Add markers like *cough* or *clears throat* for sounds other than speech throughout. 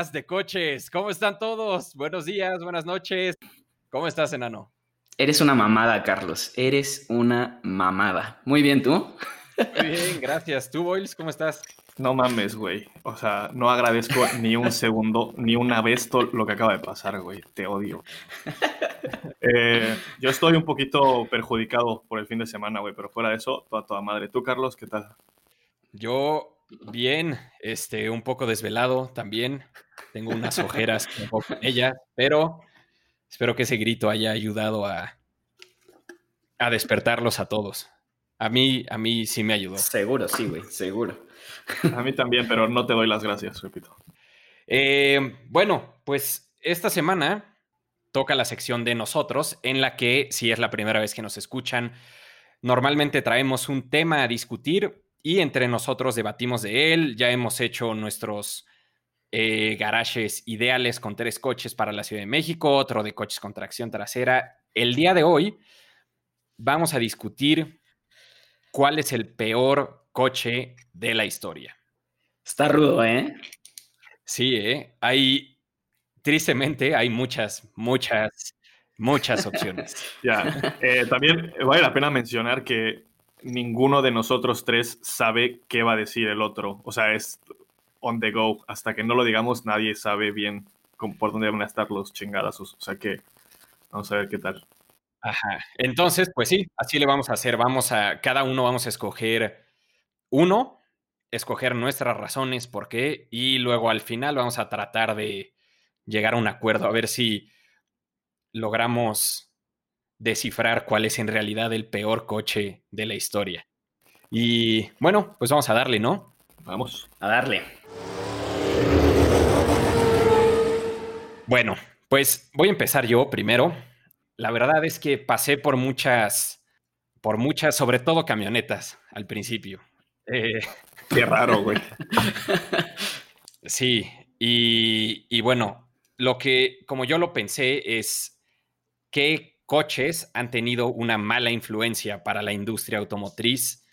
podcast de coches. ¿Cómo están todos? Buenos días, buenas noches. ¿Cómo estás, enano? Eres una mamada, Carlos. Eres una mamada. Muy bien, ¿tú? Muy bien, gracias. ¿Tú, Boyles, cómo estás? No mames, güey. O sea, no agradezco ni un *laughs* segundo, ni una vez todo lo que acaba de pasar, güey. Te odio. Eh, yo estoy un poquito perjudicado por el fin de semana, güey, pero fuera de eso, toda toda madre. ¿Tú, Carlos, qué tal? Yo, bien, este, un poco desvelado también. Tengo unas ojeras un poco en ella, pero espero que ese grito haya ayudado a, a despertarlos a todos. A mí, a mí sí me ayudó. Seguro, sí, güey, seguro. *laughs* A mí también, pero no te doy las gracias, repito. Eh, bueno, pues esta semana toca la sección de nosotros, en la que, si es la primera vez que nos escuchan, normalmente traemos un tema a discutir y entre nosotros debatimos de él. Ya hemos hecho nuestros eh, garajes ideales con tres coches para la Ciudad de México, otro de coches con tracción trasera. El día de hoy vamos a discutir cuál es el peor coche de la historia. Está rudo, ¿eh? Sí, ¿eh? Hay, tristemente, hay muchas, muchas, muchas opciones. *laughs* Ya, eh, también vale la pena mencionar que ninguno de nosotros tres sabe qué va a decir el otro. O sea, es on the go. Hasta que no lo digamos, nadie sabe bien por dónde van a estar los chingadazos. O sea que vamos a ver qué tal. Ajá. Entonces, pues sí, así le vamos a hacer. Vamos a, cada uno vamos a escoger uno, escoger nuestras razones, por qué, y luego al final vamos a tratar de llegar a un acuerdo, a ver si logramos descifrar cuál es en realidad el peor coche de la historia. Y bueno, pues vamos a darle, ¿no? Vamos. A darle. Bueno, pues voy a empezar yo primero. La verdad es que pasé por muchas, por muchas, sobre todo camionetas al principio. Eh, *laughs* Qué raro, güey. *laughs* sí, y, y bueno, lo que, como yo lo pensé, es qué coches han tenido una mala influencia para la industria automotriz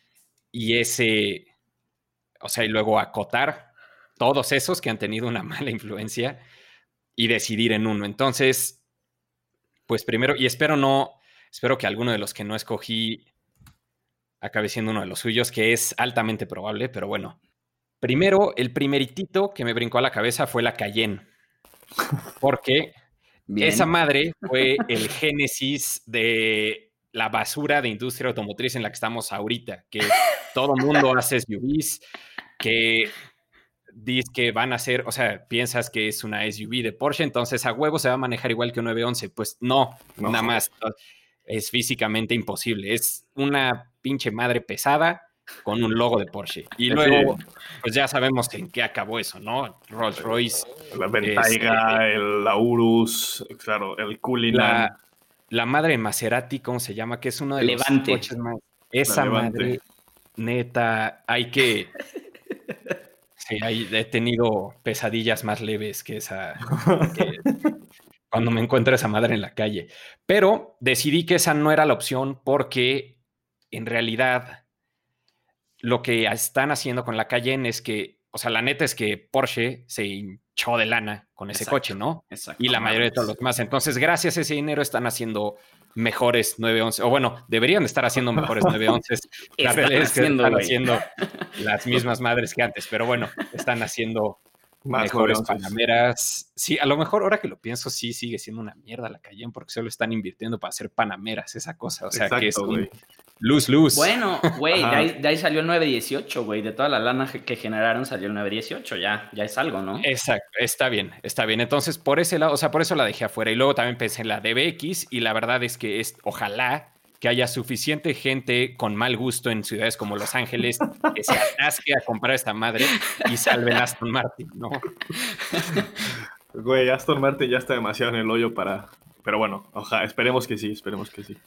y ese, o sea, y luego acotar todos esos que han tenido una *laughs* mala influencia y decidir en uno. Entonces, pues primero, y espero no, espero que alguno de los que no escogí acabe siendo uno de los suyos, que es altamente probable, pero bueno. Primero, el primeritito que me brincó a la cabeza fue la Cayenne, porque Bien. esa madre fue *laughs* el génesis de la basura de industria automotriz en la que estamos ahorita, que todo mundo hace SUVs, que dices que van a ser, o sea, piensas que es una SUV de Porsche, entonces a huevo se va a manejar igual que un 911. Pues no, No. nada más. Es físicamente imposible. Es una pinche madre pesada con un logo de Porsche. Y Sí. luego, pues ya sabemos en qué acabó eso, ¿no? Rolls Royce La Bentayga, el Laurus, claro, el Cullinan. La, la madre Maserati, ¿cómo se llama? Que es uno de Levante. los coches más. Esa madre, neta, hay que. *laughs* Sí, hay- he tenido pesadillas más leves que esa. que *laughs* cuando me encuentro esa madre en la calle. Pero decidí que esa no era la opción porque en realidad lo que están haciendo con la Cayenne es que, o sea, la neta es que Porsche se hinchó de lana con ese Exacto. coche, ¿no? Exacto. y la mayoría de todos los demás. Entonces, gracias a ese dinero están haciendo mejores 911, o bueno, deberían de estar haciendo mejores *laughs* 911. La Están realidad es que haciendo, están haciendo *laughs* las mismas madres que antes, pero bueno, están haciendo Más mejores panameras. Sí, a lo mejor ahora que lo pienso, sí sigue siendo una mierda la Cayenne porque solo están invirtiendo para hacer panameras, esa cosa. O sea, que es un. Luz, luz. Bueno, güey, de Ajá. ahí, de ahí salió el 918, güey. De toda la lana que generaron salió el 918. Ya, ya es algo, ¿no? Exacto, está bien, está bien. Entonces, por ese lado, o sea, por eso la dejé afuera. Y luego también pensé en la DBX, y la verdad es que es, ojalá que haya suficiente gente con mal gusto en ciudades como Los Ángeles que se atasque a comprar esta madre y salven a Aston Martin, ¿no? Güey, Aston Martin ya está demasiado en el hoyo para. Pero bueno, ojalá, esperemos que sí, esperemos que sí.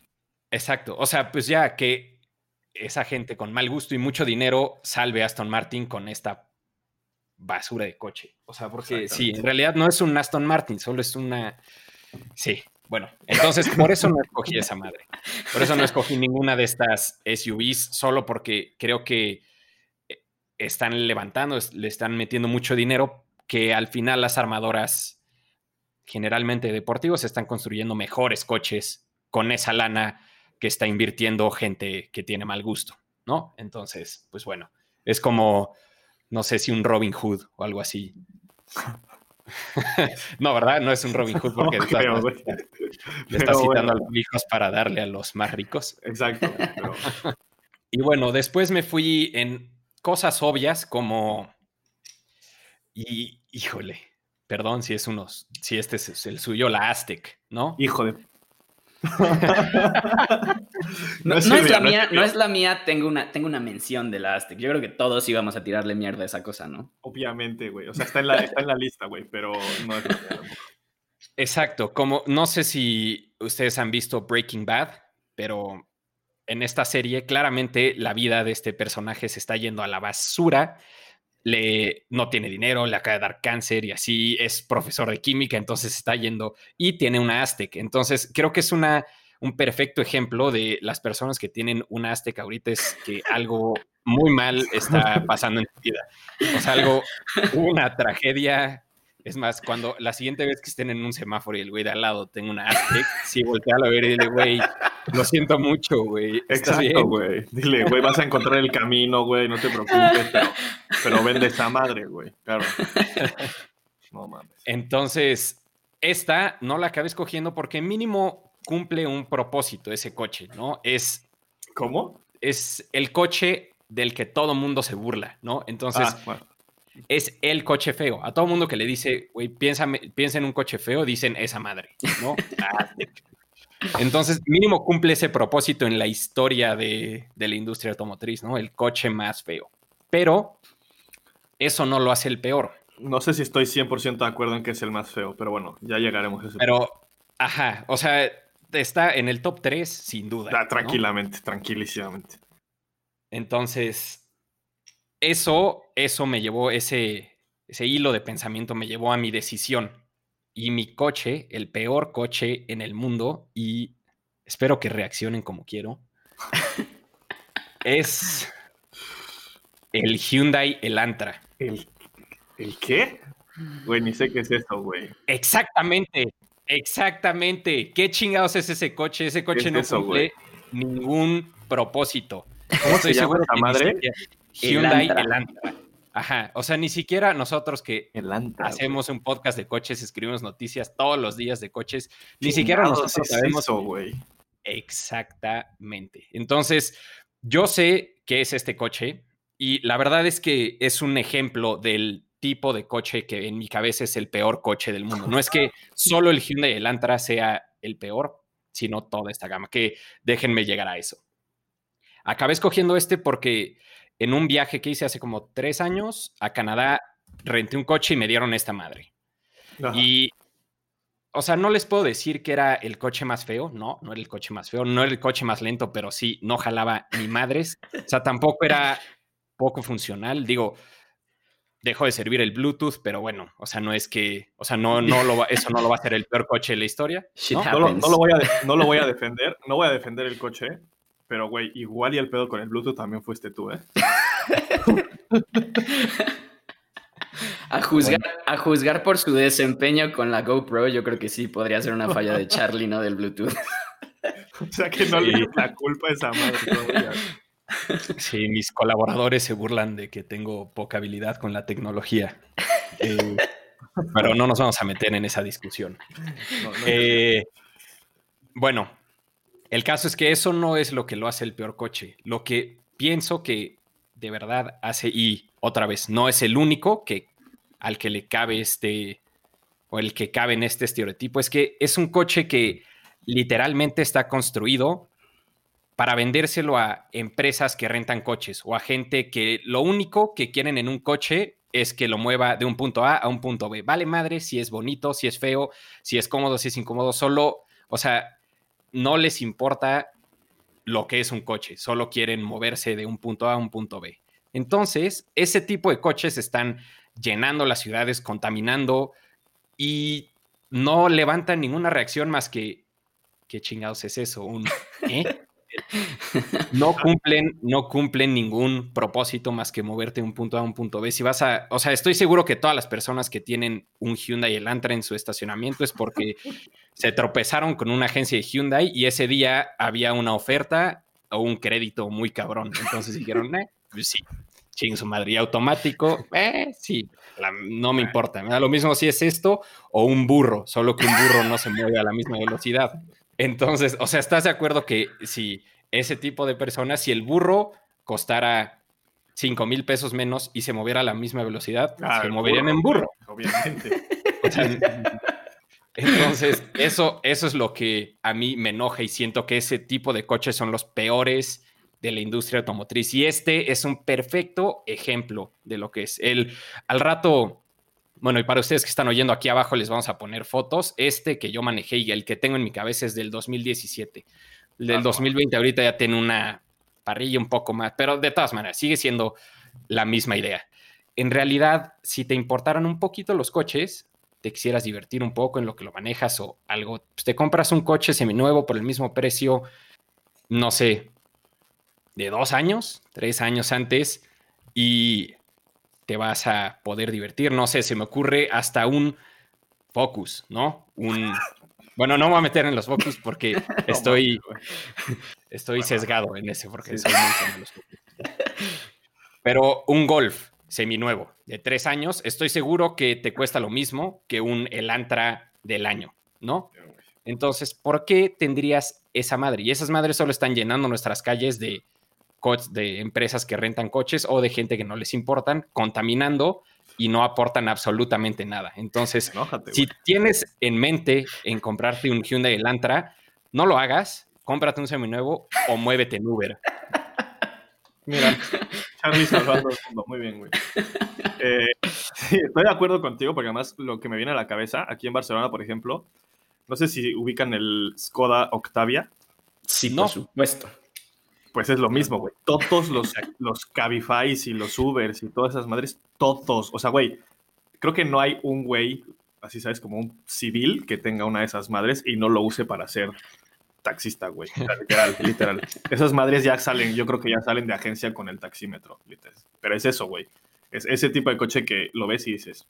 Exacto. O sea, pues ya que esa gente con mal gusto y mucho dinero salve a Aston Martin con esta basura de coche. O sea, porque sí, en realidad no es un Aston Martin, solo es una. Sí, bueno, entonces por eso no escogí esa madre. Por eso no escogí ninguna de estas SUVs, solo porque creo que están levantando, le están metiendo mucho dinero, que al final las armadoras generalmente deportivos están construyendo mejores coches con esa lana que está invirtiendo gente que tiene mal gusto, ¿no? Entonces, pues bueno, es como, no sé si un Robin Hood o algo así. *laughs* no, ¿verdad? No es un Robin Hood porque *laughs* le está *laughs* citando a los hijos para darle a los más ricos. Exacto. y bueno, después me fui en cosas obvias como... Y, híjole, perdón si es unos, si este es el suyo, la Aztec, ¿no? Hijo de *laughs* no, es la mía, no es la mía, tengo una, tengo una mención de la Aztec. Yo creo que todos íbamos a tirarle mierda a esa cosa, ¿no? Obviamente, güey. O sea, está en la, está en la lista, güey, pero no es Exacto. Como no sé si ustedes han visto Breaking Bad, pero en esta serie claramente la vida de este personaje se está yendo a la basura le, no tiene dinero, le acaba de dar cáncer y así es profesor de química, entonces está yendo y tiene una Aztec. Entonces creo que es una, un perfecto ejemplo de las personas que tienen una Aztec ahorita es que algo muy mal *laughs* está pasando en su vida. O sea, algo, una tragedia. Es más, cuando la siguiente vez que estén en un semáforo y el güey de al lado tenga una Aztec, sí, voltea a ver y dile, güey, lo siento mucho, güey. Exacto, güey. Dile, güey, vas a encontrar el camino, güey, no te preocupes, pero, vende esa madre, güey. Claro. No mames. Entonces, esta no la acabé escogiendo porque mínimo cumple un propósito ese coche, ¿no? Es. ¿Cómo? Es el coche del que todo mundo se burla, ¿no? Entonces, ah, es el coche feo. A todo mundo que le dice, güey, piensa, piensa en un coche feo, dicen esa madre, ¿no? *laughs* Ah, entonces, mínimo cumple ese propósito en la historia de, la industria automotriz, ¿no? El coche más feo. Pero eso no lo hace el peor. No sé si estoy 100% de acuerdo en que es el más feo, pero bueno, ya llegaremos a ese Pero, ajá, o sea, está en el top 3 sin duda. Ah, tranquilamente, tranquilísimamente. Entonces, eso, eso me llevó, ese, ese hilo de pensamiento me llevó a mi decisión y mi coche, el peor coche en el mundo, y espero que reaccionen como quiero, *laughs* es el Hyundai Elantra. ¿El, ¿El qué? Güey, ni sé qué es eso, güey. Exactamente, exactamente. ¿Qué chingados es ese coche? Ese coche no cumple ningún propósito. ¿Cómo se llama esa madre? Hyundai Elantra. Ajá, o sea, ni siquiera nosotros que hacemos un podcast de coches, escribimos noticias todos los días de coches, ni siquiera nosotros sabemos. Eso, güey. Exactamente. Entonces, yo sé qué es este coche y la verdad es que es un ejemplo del tipo de coche que en mi cabeza es el peor coche del mundo. No es que *laughs* solo el Hyundai Elantra sea el peor, sino toda esta gama, que déjenme llegar a eso. Acabé escogiendo este porque en un viaje que hice hace como tres años a Canadá, renté un coche y me dieron esta madre. Y, o sea, no les puedo decir que era el coche más feo, no, no era el coche más feo, no era el coche más lento, pero sí, no jalaba ni madres. O sea, tampoco era poco funcional. Digo, dejó de servir el Bluetooth, pero bueno, o sea, no es que, o sea, no, no lo eso no lo va a hacer el peor coche de la historia. ¿no? No, lo, voy a, no lo voy a defender, no voy a defender el coche, pero, güey, igual y el pedo con el Bluetooth también fuiste tú, ¿eh? *laughs* a, juzgar, a juzgar por su desempeño con la GoPro, yo creo que sí podría ser una falla de Charlie, ¿no? Del Bluetooth. *laughs* o sea que no le la culpa a esa madre Sí, mis colaboradores se burlan de que tengo poca habilidad con la tecnología. Eh, pero no nos vamos a meter en esa discusión. Eh, bueno, el caso es que eso no es lo que lo hace el peor coche. Lo que pienso que de verdad hace, y otra vez, no es el único que al que le cabe este, o el que cabe en este estereotipo, es que es un coche que literalmente está construido para vendérselo a empresas que rentan coches o a gente que lo único que quieren en un coche es que lo mueva de un punto A a un punto B. Vale madre si es bonito, si es feo, si es cómodo, si es incómodo, solo, o sea, no les importa lo que es un coche, solo quieren moverse de un punto A a un punto B. Entonces, ese tipo de coches están llenando las ciudades, contaminando y no levantan ninguna reacción más que, ¿qué chingados es eso? ¿eh? *laughs* no cumplen, no cumplen ningún propósito más que moverte de un punto A a un punto B. Si vas a, o sea, estoy seguro que todas las personas que tienen un Hyundai Elantra en su estacionamiento es porque se tropezaron con una agencia de Hyundai y ese día había una oferta o un crédito muy cabrón. Entonces dijeron, eh, pues sí, ching su madre. Automático, eh, sí, no me importa. Da lo mismo si es esto o un burro, solo que un burro no se mueve a la misma velocidad. Entonces, o sea, ¿estás de acuerdo que si ese tipo de personas, si el burro costara 5 mil pesos menos y se moviera a la misma velocidad, ah, se moverían en burro? Obviamente. *laughs* entonces, eso, eso es lo que a mí me enoja y siento que ese tipo de coches son los peores de la industria automotriz. Y este es un perfecto ejemplo de lo que es. El, al rato bueno, y para ustedes que están oyendo aquí abajo les vamos a poner fotos. Este que yo manejé y el que tengo en mi cabeza es del 2017. El del 2020 ahorita ya tiene una parrilla un poco más, pero de todas maneras sigue siendo la misma idea. En realidad, si te importaran un poquito los coches, te quisieras divertir un poco en lo que lo manejas o algo, pues te compras un coche seminuevo por el mismo precio, no sé, de dos años, tres años antes, y te vas a poder divertir. No sé, se me ocurre hasta un Focus, ¿no? Un. *laughs* Bueno, no me voy a meter en los Focus porque *laughs* estoy, estoy sesgado en ese, porque soy muy los Pero un Golf seminuevo de tres años, estoy seguro que te cuesta lo mismo que un Elantra del año, ¿no? Entonces, ¿por qué tendrías esa madre? Y esas madres solo están llenando nuestras calles de de empresas que rentan coches o de gente que no les importan, contaminando y no aportan absolutamente nada. Entonces, si tienes en mente en comprarte un Hyundai Elantra, no lo hagas, cómprate un seminuevo o muévete en Uber. Mira, Charlie salvando el mundo. Muy bien, güey. Eh, estoy de acuerdo contigo porque además lo que me viene a la cabeza, aquí en Barcelona, por ejemplo, no sé si ubican el Skoda Octavia. Sí, por supuesto. Pues es lo mismo, güey. Todos los, los Cabify y los Ubers y todas esas madres, todos. O sea, güey, creo que no hay un güey, así sabes, como un civil que tenga una de esas madres y no lo use para ser taxista, güey. Literal, *laughs* literal. Esas madres ya salen, yo creo que ya salen de agencia con el taxímetro, literal. Pero es eso, güey. Es ese tipo de coche que lo ves y dices.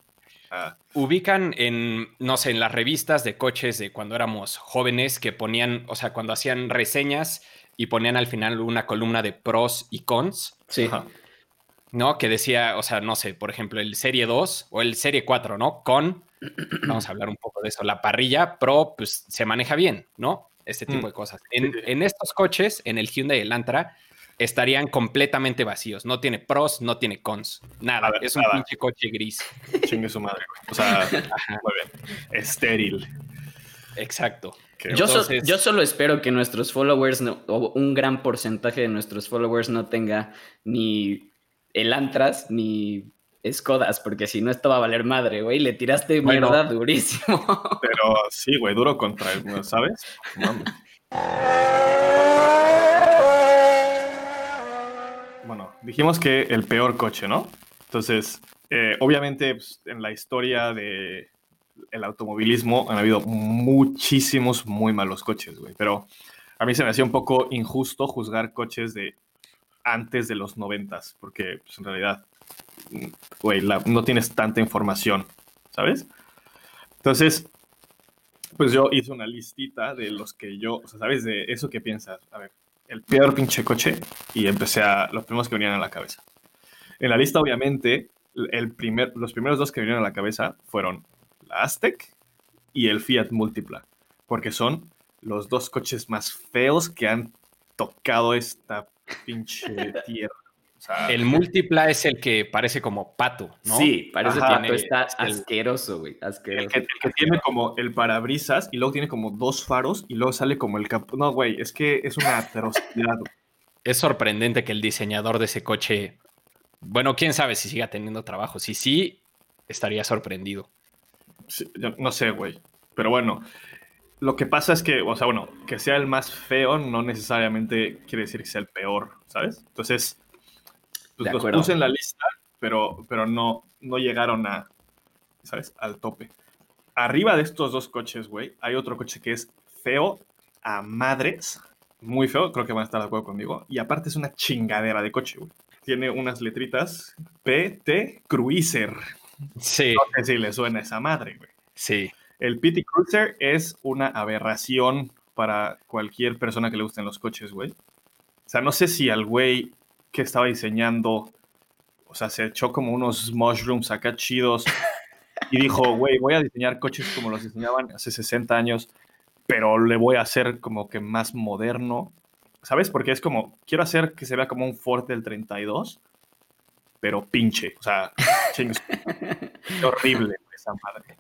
Ah. Ubican en, no sé, en las revistas de coches de cuando éramos jóvenes que ponían, o sea, cuando hacían reseñas y ponían al final una columna de pros y cons. Sí. ¿No? Que decía, o sea, no sé, por ejemplo, el Serie 2 o el Serie 4, ¿no? Con, *clears throat* vamos a hablar un poco de eso, la parrilla Pro, pues se maneja bien, ¿no? Este tipo mm. de cosas. En, estos coches, en el Hyundai Elantra, estarían completamente vacíos. No tiene pros, no tiene cons. Nada. es un pinche coche gris. Chingue su madre, güey. O sea, *laughs* muy bien. Estéril. Exacto. Yo, yo, solo espero que nuestros followers, o un gran porcentaje de nuestros followers no tenga ni Elantras ni Skodas, porque si no, esto va a valer madre, güey. Le tiraste mierda durísimo. *laughs* Pero sí, güey, duro contra él, ¿sabes? Bueno, dijimos que el peor coche, ¿no? Entonces, eh, obviamente, pues, en la historia de el automovilismo han habido muchísimos muy malos coches, güey. Pero a mí se me hacía un poco injusto juzgar coches de antes de los noventas, porque pues, en realidad, güey, no tienes tanta información, ¿sabes? Entonces, pues yo hice una listita de los que yo, o sea, ¿sabes? De eso que piensas. A ver, el peor pinche coche y empecé a los primeros que venían a la cabeza. En la lista, obviamente, el primer, los primeros dos que vinieron a la cabeza fueron Aztec y el Fiat Multipla, porque son los dos coches más feos que han tocado esta pinche *laughs* tierra. el Multipla es el que parece como pato, ¿no? Sí, parece que está asqueroso, güey. El que, tiene como el parabrisas y luego tiene como dos faros y luego sale como el campo. No, güey, es que es una atrocidad. *laughs* Es sorprendente que el diseñador de ese coche, bueno, quién sabe si siga teniendo trabajo. Si sí, estaría sorprendido no sé, güey. Pero bueno, lo que pasa es que, o sea, bueno, que sea el más feo no necesariamente quiere decir que sea el peor, ¿sabes? Entonces, pues los puse en la lista, pero, pero no, no llegaron a, ¿sabes? Al tope. Arriba de estos dos coches, güey, hay otro coche que es feo a madres muy feo, creo que van a estar de acuerdo conmigo. Y aparte es una chingadera de coche, güey. Tiene unas letritas PT Cruiser. Sí, No sé si le suena esa madre, güey. sí. El PT Cruiser es una aberración para cualquier persona que le gusten los coches, güey. O sea, no sé si al güey que estaba diseñando, o sea, se echó como unos mushrooms acá chidos y dijo, *laughs* güey, voy a diseñar coches como los diseñaban hace 60 años, pero le voy a hacer como que más moderno. ¿Sabes? Porque es como, quiero hacer que se vea como un Ford del 32, pero pinche. O sea, *laughs* horrible esa madre.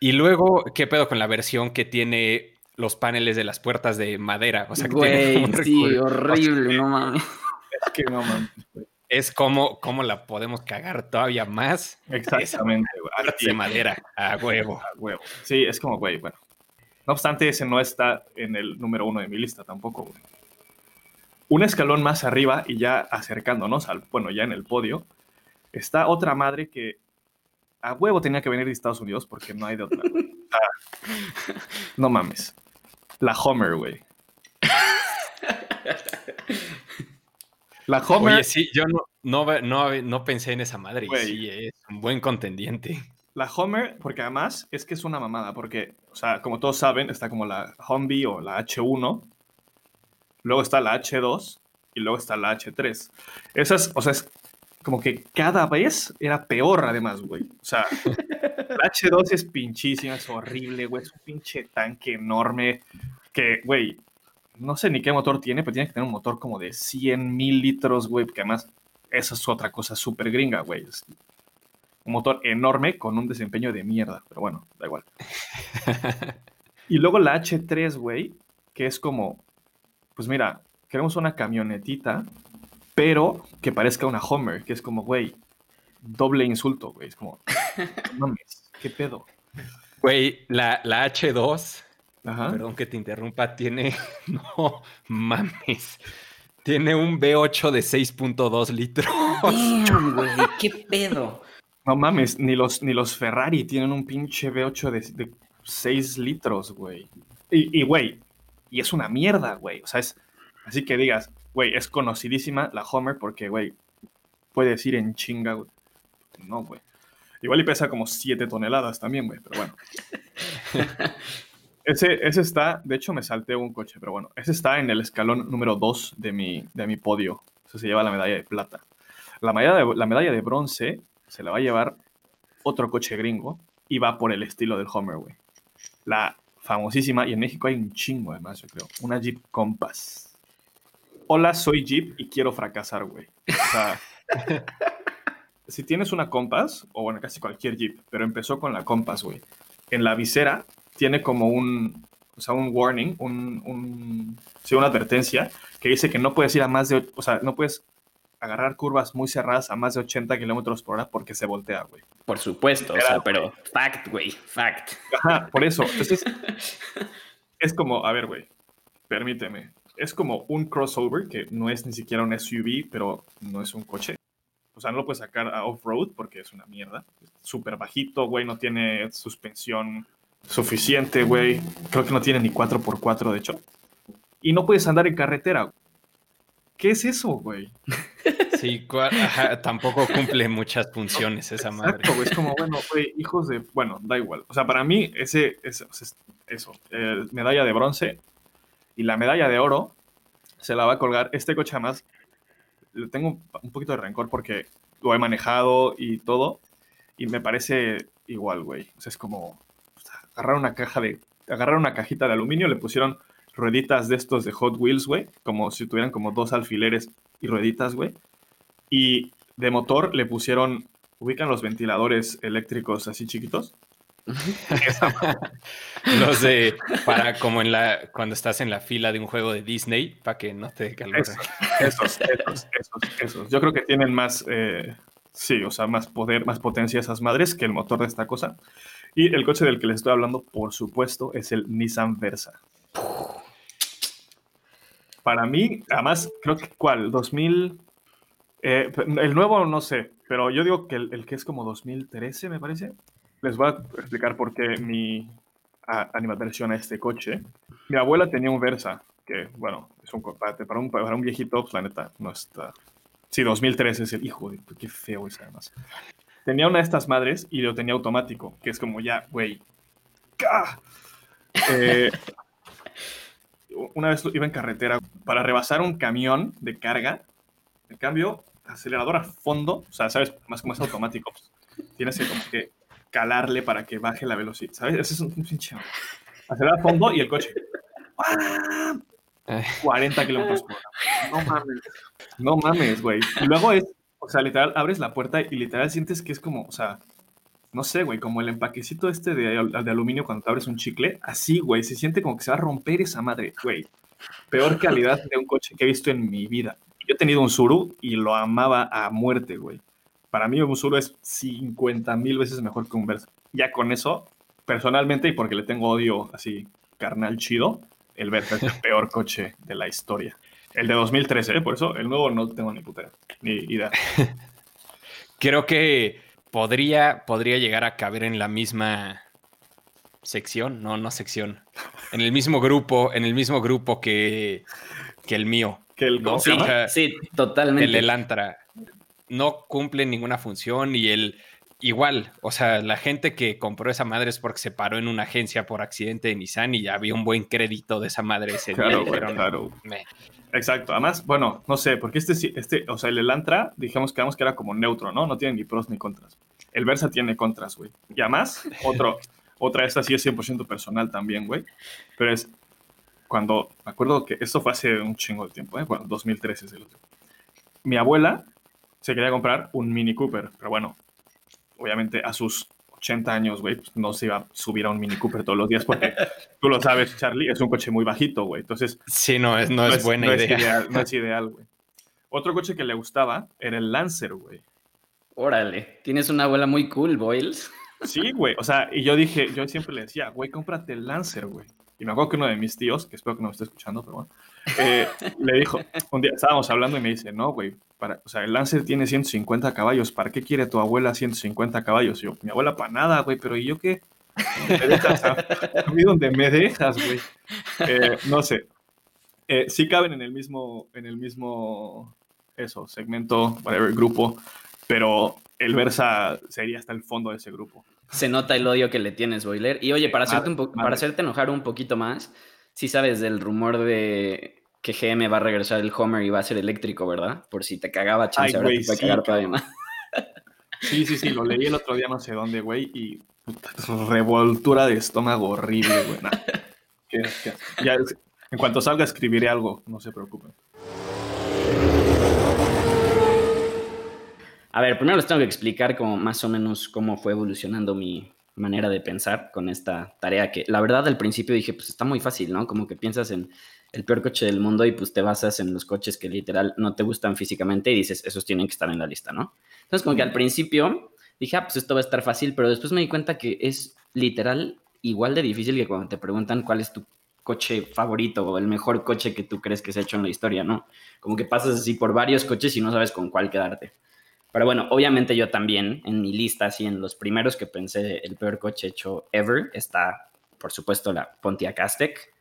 Y luego, ¿qué pedo con la versión que tiene los paneles de las puertas de madera? O sea, que Güey, sí, recuerdo. horrible, no mames. Es que no mames. Es como, como la podemos cagar todavía más. Exactamente, güey. De madera, a huevo. a huevo. Sí, es como, güey, bueno. No obstante, ese no está en el número uno de mi lista tampoco, güey. Un escalón más arriba y ya acercándonos al, bueno, ya en el podio, está otra madre que a huevo tenía que venir de Estados Unidos porque no hay de otra. sea, *laughs* no mames. La Homer, güey. La Homer. Oye, sí, yo no, no, no, no pensé en esa madre. sí, es un buen contendiente. La Homer, porque además es que es una mamada, porque, o sea, como todos saben, está como la Humvee o la H1, luego está la H2 y luego está la H3. Esas, o sea, es como que cada vez era peor además, güey. O sea, *laughs* la H2 es pinchísima, es horrible, güey, es un pinche tanque enorme que, güey, no sé ni qué motor tiene, pero tiene que tener un motor como de 100 mil litros, güey, porque además esa es otra cosa súper gringa, güey. Es un motor enorme con un desempeño de mierda, pero bueno, da igual. *laughs* y luego la H3, güey, que es como, pues mira, queremos una camionetita, pero que parezca una Homer, que es como, güey, doble insulto, güey. Es como, *laughs* no mames, ¿qué pedo? Güey, la, la H2, Ajá. perdón que te interrumpa, tiene. *laughs* No mames. Tiene un V8 de 6.2 litros. Damn, güey, qué pedo. No mames, ni los, ni los Ferrari tienen un pinche V8 de, de 6 litros, güey. Y, y, güey, y es una mierda, güey. O sea, es así que digas, güey, es conocidísima la Homer porque, güey, puedes ir en chinga, güey. No, güey. Igual y pesa como 7 toneladas también, güey, pero bueno. *laughs* Ese, ese está, de hecho me salté un coche, pero bueno, ese está en el escalón número 2 de mi, de mi podio. Eso se lleva la medalla de plata. La medalla de, la medalla de bronce se la va a llevar otro coche gringo y va por el estilo del Homer, güey. La famosísima, y en México hay un chingo además, yo creo, una Jeep Compass. Hola, soy Jeep y quiero fracasar, güey. O sea, *laughs* si tienes una Compass, o bueno, casi cualquier Jeep, pero empezó con la Compass, güey. En la visera tiene como un, o sea, un warning, un, un, sí, una advertencia que dice que no puedes ir a más de, o sea, no puedes agarrar curvas muy cerradas a más de 80 kilómetros por hora porque se voltea, güey. Por supuesto, o sea, pero fact, güey, fact. Ajá, por eso. Entonces, *laughs* es como, a ver, güey, permíteme. Es como un crossover que no es ni siquiera un SUV, pero no es un coche. O sea, no lo puedes sacar a off-road porque es una mierda. Súper bajito, güey, no tiene suspensión suficiente, güey. Creo que no tiene ni 4x4, de hecho. Y no puedes andar en carretera. ¿Qué es eso, güey? *laughs* Sí, ajá, tampoco cumple muchas funciones esa madre. Exacto. Es como, bueno, güey, hijos de. Bueno, da igual. O sea, para mí, ese, ese eso, eh, medalla de bronce y la medalla de oro se la va a colgar. Este coche, además, le tengo un poquito de rencor porque lo he manejado y todo. Y me parece igual, güey. O sea, es como agarrar una caja de. Agarrar una cajita de aluminio, le pusieron rueditas de estos de Hot Wheels, güey. Como si tuvieran como dos alfileres y rueditas, güey. Y de motor le pusieron, ubican los ventiladores eléctricos así chiquitos. *laughs* los de, para como en la, cuando estás en la fila de un juego de Disney, para que no te dé calor. Esos, esos, esos. Yo creo que tienen más, eh, sí, o sea, más poder, más potencia esas madres que el motor de esta cosa. Y el coche del que les estoy hablando, por supuesto, es el Nissan Versa. Para mí, además, creo que, ¿cuál? 2000... Eh, el nuevo no sé, pero yo digo que el, el, que es como 2013, me parece. Les voy a explicar por qué mi a, animadversión a este coche. Mi abuela tenía un Versa que, bueno, es un para un, para un viejito, pues la neta, no está. Sí, 2013 es el hijo de qué feo es además. Tenía una de estas madres y lo tenía automático, que es como ya, güey. Eh, *laughs* una vez iba en carretera para rebasar un camión de carga. En cambio, acelerador a fondo, o sea, ¿sabes? Más como es automático. Pues, tienes que como que calarle para que baje la velocidad, ¿sabes? Ese es un, pinche. Acelerar a fondo y el coche. 40 kilómetros por hora. No mames. No mames, güey. Y luego es, o sea, literal, abres la puerta y literal sientes que es como, o sea, no sé, güey, como el empaquecito este de, de aluminio cuando te abres un chicle, así, güey, se siente como que se va a romper esa madre, güey. Peor calidad de un coche que he visto en mi vida. Yo he tenido un Suru y lo amaba a muerte, güey. Para mí un Suru es 50 mil veces mejor que un Versa. Ya con eso, personalmente, y porque le tengo odio así carnal chido, el Versa es el *laughs* peor coche de la historia. El de 2013, ¿eh? por eso el nuevo no tengo ni puta ni idea. *laughs* Creo que podría, podría llegar a caber en la misma sección, no, no sección, en el mismo grupo, en el mismo grupo que, que el mío. Que el sí, sí, totalmente. El Elantra no cumple ninguna función y el igual, o sea, la gente que compró esa madre es porque se paró en una agencia por accidente de Nissan y ya había un buen crédito de esa madre ese claro, Claro, Exacto. Además, bueno, no sé, porque este, este, o sea, el Elantra, dijimos que que era como neutro, ¿no? No tiene ni pros ni contras. El Versa tiene contras, güey. Y además, otro, *laughs* otra, esta sí es 100% personal también, güey. Pero es cuando, me acuerdo que esto fue hace un chingo de tiempo, ¿eh? Bueno, 2013 es el otro. Mi abuela se quería comprar un Mini Cooper, pero bueno, obviamente a sus 80 años, güey, pues no se iba a subir a un Mini Cooper todos los días porque *laughs* tú lo sabes, Charlie, es un coche muy bajito, güey. Entonces. Sí, no es, no, es, buena idea. no es *laughs* ideal, güey. Otro coche que le gustaba era el Lancer, güey. Órale, tienes una abuela muy cool, Boyles. Sí, güey. O sea, y yo dije, yo siempre le decía, güey, cómprate el Lancer, güey. Y me acuerdo que uno de mis tíos, que espero que no me esté escuchando, pero bueno, eh, le dijo, un día estábamos hablando y me dice, no, güey, o sea, el Lancer tiene 150 caballos, ¿para qué quiere tu abuela 150 caballos? Y yo, mi abuela para nada, güey, pero ¿y yo qué? ¿Me? A, mí donde me dejas, güey. Eh, no sé. Eh, sí caben en el mismo, en el mismo, eso, segmento, whatever, grupo, pero el Versa sería hasta el fondo de ese grupo. Se nota el odio que le tienes, Boiler. Y oye, para hacerte, un para hacerte enojar un poquito más, sí sabes del rumor de que GM va a regresar el Homer y va a ser eléctrico, ¿verdad? Por si te cagaba, chance, ahora te puede cagar todavía más. Sí, sí, sí, lo leí el otro día no sé dónde, güey, y revoltura de estómago horrible, güey. Ya, en cuanto salga escribiré algo, no se preocupen. A ver, primero les tengo que explicar como más o menos cómo fue evolucionando mi manera de pensar con esta tarea que la verdad al principio dije, pues está muy fácil, ¿no? Como que piensas en el peor coche del mundo y pues te basas en los coches que literal no te gustan físicamente y dices, esos tienen que estar en la lista, ¿no? Entonces como que al principio dije, ah, pues esto va a estar fácil, pero después me di cuenta que es literal igual de difícil que cuando te preguntan cuál es tu coche favorito o el mejor coche que tú crees que se ha hecho en la historia, ¿no? Como que pasas así por varios coches y no sabes con cuál quedarte. Pero bueno, obviamente yo también, en mi lista, así en los primeros que pensé, el peor coche hecho ever, está, por supuesto, la Pontiac Aztec,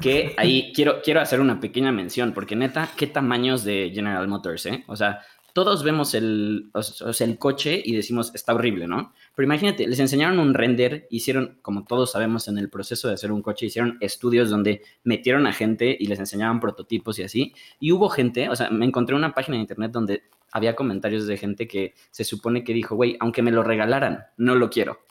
que ahí *laughs* quiero, quiero hacer una pequeña mención, porque neta, qué tamaños de General Motors, ¿eh? O sea, todos vemos el, el coche y decimos, está horrible, ¿no? Pero imagínate, les enseñaron un render, hicieron, como todos sabemos en el proceso de hacer un coche, hicieron estudios donde metieron a gente y les enseñaban prototipos y así. Y hubo gente, o sea, me encontré una página de internet donde había comentarios de gente que se supone que dijo, güey, aunque me lo regalaran, no lo quiero.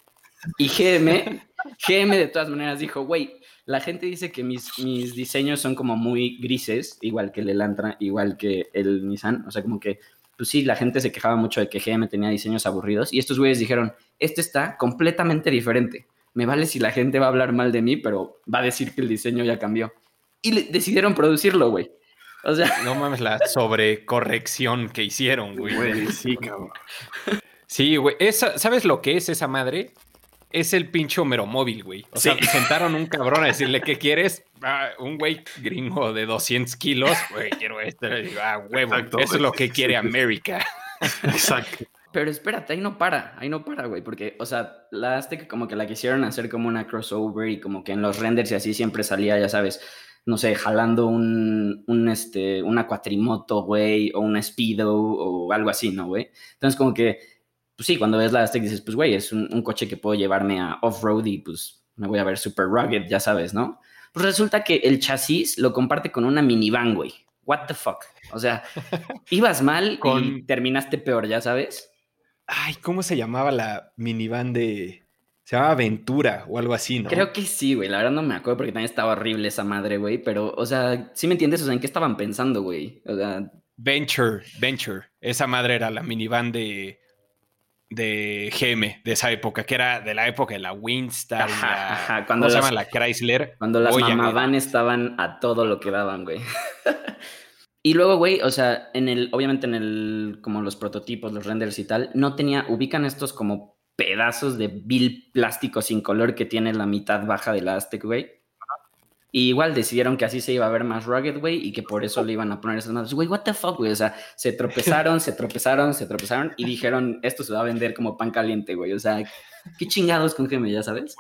Y GM, GM de todas maneras dijo, güey, la gente dice que mis, mis diseños son como muy grises, igual que el Elantra, igual que el Nissan, o sea, como que, pues sí, la gente se quejaba mucho de que GM tenía diseños aburridos y estos güeyes dijeron, este está completamente diferente. Me vale si la gente va a hablar mal de mí, pero va a decir que el diseño ya cambió. Y decidieron producirlo, güey. O sea. No mames la sobrecorrección que hicieron, güey. sí, *laughs* cabrón. Sí, güey. ¿Sabes lo que es esa madre? Es el pinche móvil, güey. O sea, sentaron un cabrón a decirle, ¿qué quieres? Ah, un güey gringo de 200 kilos. Güey, quiero esto. ah, huevo. Eso es lo que quiere América. Exacto. Pero espérate, ahí no para, ahí no para, güey, porque, o sea, la Aztec como que la quisieron hacer como una crossover y como que en los renders y así siempre salía, ya sabes, no sé, jalando un, un este, una cuatrimoto, güey, o una Speedo o algo así, ¿no, güey? Entonces, como que, pues sí, cuando ves la Aztec dices, pues, güey, es un, un coche que puedo llevarme a off-road y pues me voy a ver super rugged, ya sabes, ¿no? Pues resulta que el chasis lo comparte con una minivan, güey. What the fuck? O sea, *laughs* ibas mal y terminaste peor, ya sabes. Ay, ¿cómo se llamaba la minivan de. Se llamaba Ventura o algo así, ¿no? Creo que sí, güey. La verdad no me acuerdo porque también estaba horrible esa madre, güey. Pero, o sea, ¿sí me entiendes? O sea, ¿en qué estaban pensando, güey? O sea, Venture, Venture. Esa madre era la minivan de. De GM de esa época, que era de la época de la Winstar. Ajá, la- ajá, cuando ¿Cómo se llama? La Chrysler. cuando las Oye, mamavan estaban a todo lo que daban, güey. *laughs* y luego, güey, o sea, en el, obviamente en el, como los prototipos, los renders y tal, no tenía, ubican estos como pedazos de vil plástico sin color que tiene la mitad baja de la Aztec, güey. Y igual decidieron que así se iba a ver más rugged, güey, y que por eso le iban a poner esas madres. Güey, what the fuck, güey. O sea, se tropezaron, se tropezaron, se tropezaron y dijeron, esto se va a vender como pan caliente, güey. O sea, qué chingados con GM, ya sabes.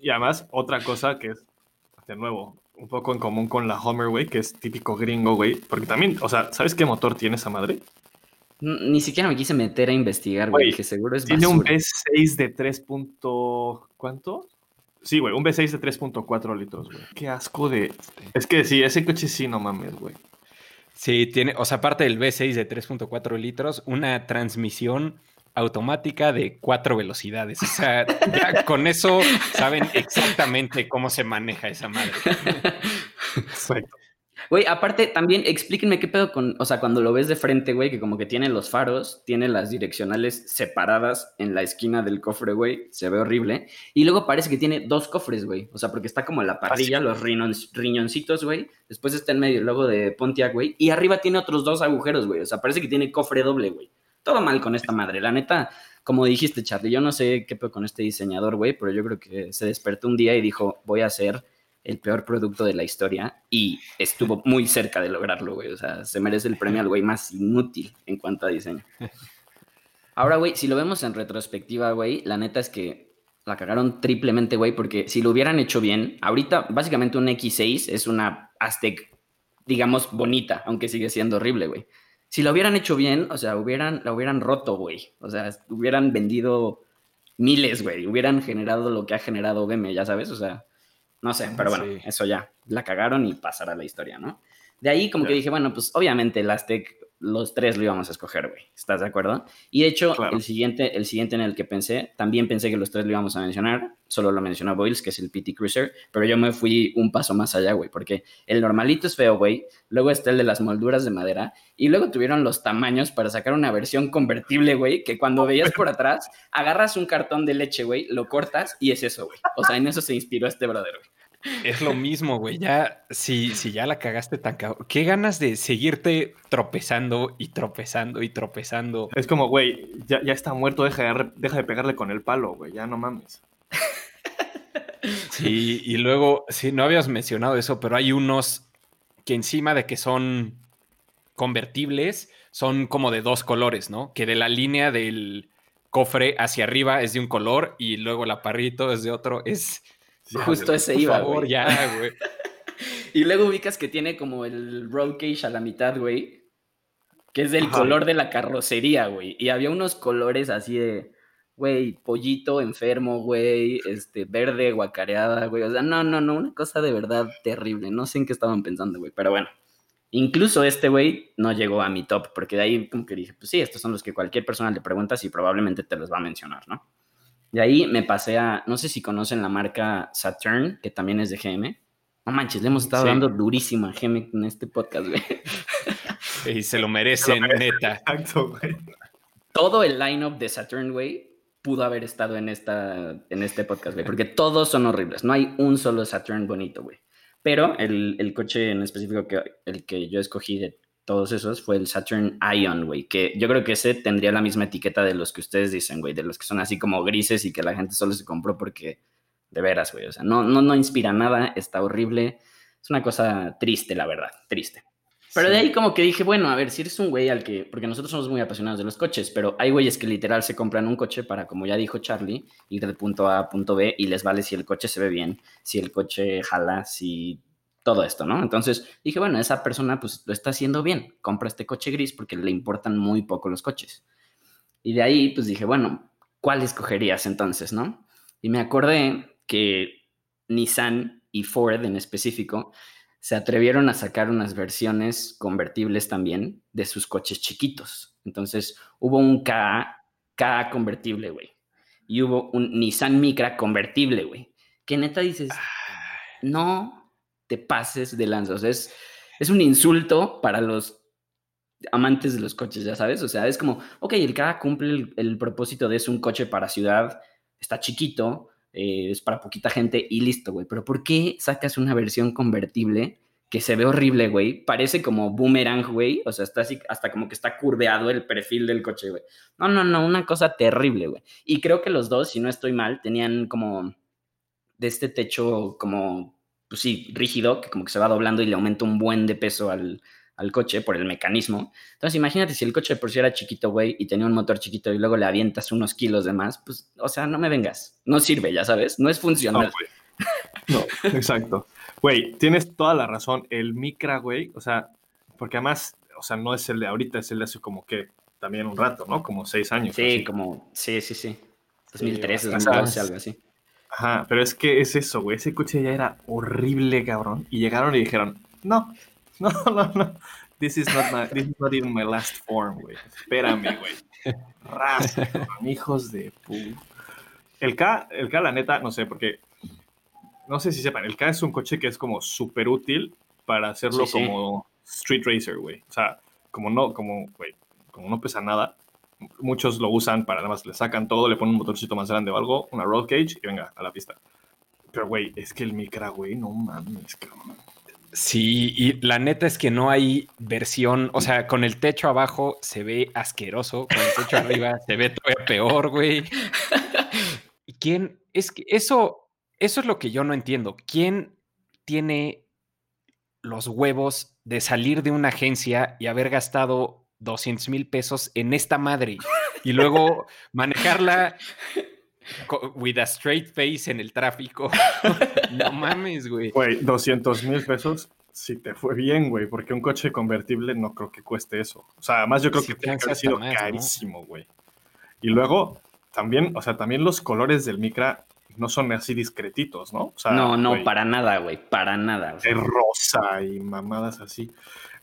Y además, otra cosa que es, de nuevo, un poco en común con la Homer, güey, que es típico gringo, güey. Porque también, o sea, ¿sabes qué motor tiene esa madre? Ni siquiera me quise meter a investigar, güey. Que seguro es Tiene un basura. V6 de 3. punto- ¿Cuánto? Sí, güey, un V6 de 3.4 litros, güey. Qué asco de... Es que sí, ese coche sí, no mames, güey. Sí, tiene, o sea, aparte del V6 de 3.4 litros, una transmisión automática de cuatro velocidades. O sea, ya *laughs* con eso saben exactamente cómo se maneja esa madre. Exacto. Güey, aparte, también explíquenme qué pedo con. O sea, cuando lo ves de frente, güey, que como que tiene los faros, tiene las direccionales separadas en la esquina del cofre, güey. Se ve horrible. Y luego parece que tiene dos cofres, güey. O sea, porque está como la parrilla, los riñon- riñoncitos, güey. Después está en medio el logo de Pontiac, güey. Y arriba tiene otros dos agujeros, güey. O sea, parece que tiene cofre doble, güey. Todo mal con esta madre. La neta, como dijiste, Charlie, yo no sé qué pedo con este diseñador, güey, pero yo creo que se despertó un día y dijo, voy a hacer el peor producto de la historia y estuvo muy cerca de lograrlo, güey. O sea, se merece el premio al güey más inútil en cuanto a diseño. *laughs* Ahora, güey, si lo vemos en retrospectiva, güey, la neta es que la cagaron triplemente, güey, porque si lo hubieran hecho bien, ahorita básicamente un X6 es una Aztec, digamos, bonita, aunque sigue siendo horrible, güey. Si lo hubieran hecho bien, o sea, hubieran, la hubieran roto, güey. O sea, hubieran vendido miles, güey. Hubieran generado lo que ha generado BM, ya sabes, o sea, no sé, pero bueno, Sí. eso ya, la cagaron y pasará la historia, ¿no? De ahí como que dije, bueno, pues obviamente el Aztec, los tres lo íbamos a escoger, güey, ¿estás de acuerdo? Y de hecho, Claro. el, siguiente, el siguiente en el que pensé, también pensé que los tres lo íbamos a mencionar, solo lo mencionó Boyles, que es el PT Cruiser, pero yo me fui un paso más allá, güey, porque el normalito es feo, güey, luego está el de las molduras de madera, y luego tuvieron los tamaños para sacar una versión convertible, güey, que cuando veías por atrás, agarras un cartón de leche, güey, lo cortas y es eso, güey. O sea, en eso se inspiró este brother, güey. Es lo mismo, güey. Ya, si, si ya la cagaste tan cabrón. Qué ganas de seguirte tropezando y tropezando y tropezando. Es como, güey, ya, ya está muerto, deja de, deja de pegarle con el palo, güey, ya no mames. *laughs* Sí, y luego, sí, no habías mencionado eso, pero hay unos que encima de que son convertibles, son como de dos colores, ¿no? Que de la línea del cofre hacia arriba es de un color y luego la parrito es de otro. Es Sí, Justo ese por iba, favor, güey. ya, güey. *laughs* Y luego ubicas que tiene como el roll cage a la mitad, güey. Que es del Ajá. color de la carrocería, güey. Y había unos colores así de, güey, pollito enfermo, güey, este, verde, guacareada, güey. O sea, no, no, no, una cosa de verdad terrible. No sé en qué estaban pensando, güey. Pero bueno, incluso este, güey, no llegó a mi top, porque de ahí como que dije, pues sí, estos son los que cualquier persona le preguntas y probablemente te los va a mencionar, ¿no? De ahí me pasé a, no sé si conocen la marca Saturn, que también es de GM. No manches, le hemos estado Sí. dando durísimo a GM en este podcast, güey. *laughs* Y se lo merecen, neta. Exacto, güey. Todo el lineup de Saturn, güey, pudo haber estado en, esta, en este podcast, güey, porque todos son horribles. No hay un solo Saturn bonito, güey. Pero el, el coche en específico que el que yo escogí de todos esos fue el Saturn Ion, güey, que yo creo que ese tendría la misma etiqueta de los que ustedes dicen, güey, de los que son así como grises y que la gente solo se compró porque de veras, güey, o sea, no, no, no inspira nada, está horrible, es una cosa triste, la verdad, triste. Pero de ahí como que dije, bueno, a ver, si eres un güey al que, porque nosotros somos muy apasionados de los coches, pero hay güeyes que literal se compran un coche para, como ya dijo Charlie, ir del punto A a punto B y les vale si el coche se ve bien, si el coche jala, si todo esto, ¿no? Entonces dije, bueno, esa persona pues lo está haciendo bien, compra este coche gris porque le importan muy poco los coches. Y de ahí pues dije, bueno, ¿cuál escogerías entonces, no? Y me acordé que Nissan y Ford en específico se atrevieron a sacar unas versiones convertibles también de sus coches chiquitos. Entonces hubo un K, K convertible, güey. Y hubo un Nissan Micra convertible, güey. Que neta dices, no te pases de lanza. Es, es un insulto para los amantes de los coches, ya sabes. O sea, es como, ok, el K cumple el, el propósito de es un coche para ciudad, está chiquito, eh, es para poquita gente y listo, güey. Pero ¿por qué sacas una versión convertible que se ve horrible, güey? Parece como boomerang, güey. O sea, está así, hasta como que está curveado el perfil del coche, güey. No, no, no, una cosa terrible, güey. Y creo que los dos, si no estoy mal, tenían como de este techo como, pues sí, rígido, que como que se va doblando y le aumenta un buen de peso al, al coche por el mecanismo. Entonces, imagínate si el coche de por sí era chiquito, güey, y tenía un motor chiquito y luego le avientas unos kilos de más, pues, o sea, no me vengas. No sirve, ya sabes, no es funcional. No, no exacto. Güey, tienes toda la razón. El Micra, güey, o sea, porque además, o sea, no es el de ahorita, es el de hace como que también un rato, ¿no? Como seis años. Sí, como, sí, sí, sí. 2013, 2012, algo así. Ajá, pero es que es eso, güey. Ese coche ya era horrible, cabrón. Y llegaron y dijeron, no, no, *laughs* no, no. This is not, my, this is not even my last form, güey. Espérame, güey. Ras, *laughs* hijos de pu. El K, el K, la neta, no sé, porque no sé si sepan, el K es un coche que es como súper útil para hacerlo sí, sí. como street racer, güey. O sea, como no, como, güey, como no pesa nada, muchos lo usan para nada más le sacan todo, le ponen un motorcito más grande o algo, una roll cage y venga a la pista. Pero, güey, es que el Micra, güey, no mames, cabrón. Sí, y la neta es que no hay versión, o sea, con el techo abajo se ve asqueroso, con el techo arriba *laughs* se ve todavía peor, güey. ¿Y quién? Es que eso, eso es lo que yo no entiendo. ¿Quién tiene los huevos de salir de una agencia y haber gastado 200 mil pesos en esta madre y luego *laughs* manejarla with a straight face en el tráfico. *laughs* no mames, güey. Güey, 200 mil pesos si te fue bien, güey, porque un coche convertible no creo que cueste eso. O sea, además yo creo que tiene que haber sido más, carísimo, güey. Y luego, también, o sea, también los colores del Micra no son así discretitos, ¿no? O sea, no, no, para nada, güey, para nada. Sea, rosa y mamadas así.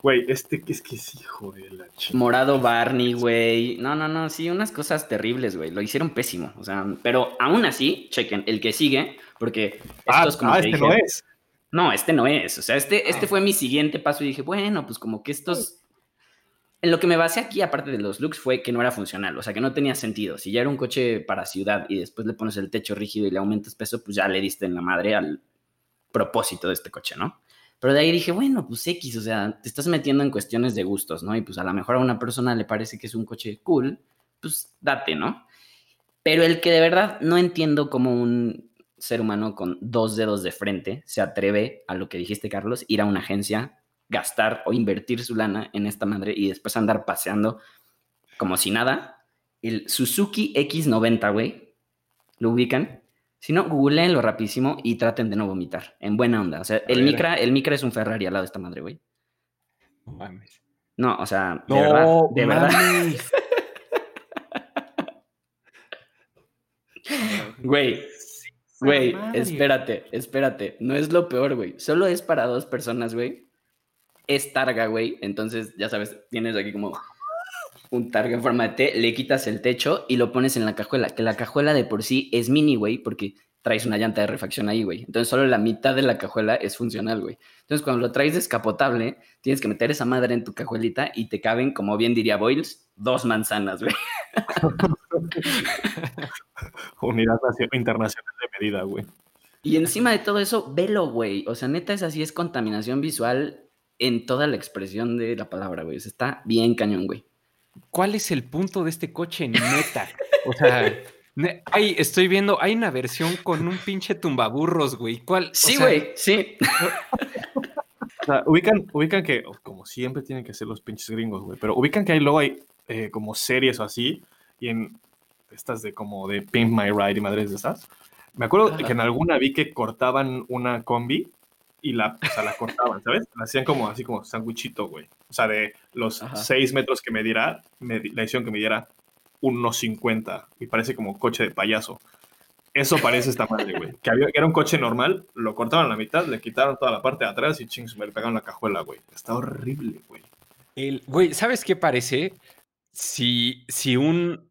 Güey, este que es que es hijo de la chica. Morado Barney, güey. No, no, no, sí, unas cosas terribles, güey. Lo hicieron pésimo. O sea, pero aún así, chequen, el que sigue, porque ah, es como ah, este dije, no es. No, este no es. O sea, este, este fue mi siguiente paso y dije, bueno, pues como que estos. En lo que me basé aquí, aparte de los looks, fue que no era funcional. O sea, que no tenía sentido. Si ya era un coche para ciudad y después le pones el techo rígido y le aumentas peso, pues ya le diste en la madre al propósito de este coche, ¿no? Pero de ahí dije, bueno, pues X, o sea, te estás metiendo en cuestiones de gustos, ¿no? Y pues a lo mejor a una persona le parece que es un coche cool, pues date, ¿no? Pero el que de verdad no entiendo cómo un ser humano con dos dedos de frente se atreve a lo que dijiste, Carlos, ir a una agencia, gastar o invertir su lana en esta madre y después andar paseando como si nada. El Suzuki X90, güey, ¿lo ubican? Si no, googleenlo rapidísimo y traten de no vomitar. En buena onda. O sea, el micra, el micra es un Ferrari al lado de esta madre, güey. No mames. No, o sea, de no, verdad. De mames. verdad. *laughs* Güey. Güey, espérate, espérate. No es lo peor, güey. Solo es para dos personas, güey. Es targa, güey. Entonces, ya sabes, tienes aquí como un targa en forma de T, le quitas el techo y lo pones en la cajuela, que la cajuela de por sí es mini, güey, porque traes una llanta de refacción ahí, güey. Entonces solo la mitad de la cajuela es funcional, güey. Entonces cuando lo traes descapotable, tienes que meter esa madre en tu cajuelita y te caben, como bien diría Boyles, dos manzanas, güey. *laughs* Unidad internacional de medida, güey. Y encima de todo eso, velo, güey. O sea, neta es así, es contaminación visual en toda la expresión de la palabra, güey. O sea, está bien cañón, güey. ¿Cuál es el punto de este coche neta? O sea, hay, estoy viendo, hay una versión con un pinche tumbaburros, güey. ¿Cuál? Sí, güey, o sea, sí. *laughs* O sea, ubican, ubican que, como siempre tienen que ser los pinches gringos, güey, pero ubican que hay luego hay eh, como series o así, y en estas de como de Pimp My Ride y madres de esas. Me acuerdo que en alguna vi que cortaban una combi y la, o sea, la cortaban, ¿sabes? La hacían como así como sándwichito, güey. O sea, de los Ajá. 6 metros que me diera, me, la hicieron que me diera unos 50 y parece como coche de payaso. Eso parece esta madre, güey. Que había, que era un coche normal, lo cortaron a la mitad, le quitaron toda la parte de atrás y chings, me le pegaron la cajuela, güey. Está horrible, güey. El, güey, ¿sabes qué parece? Si, si un,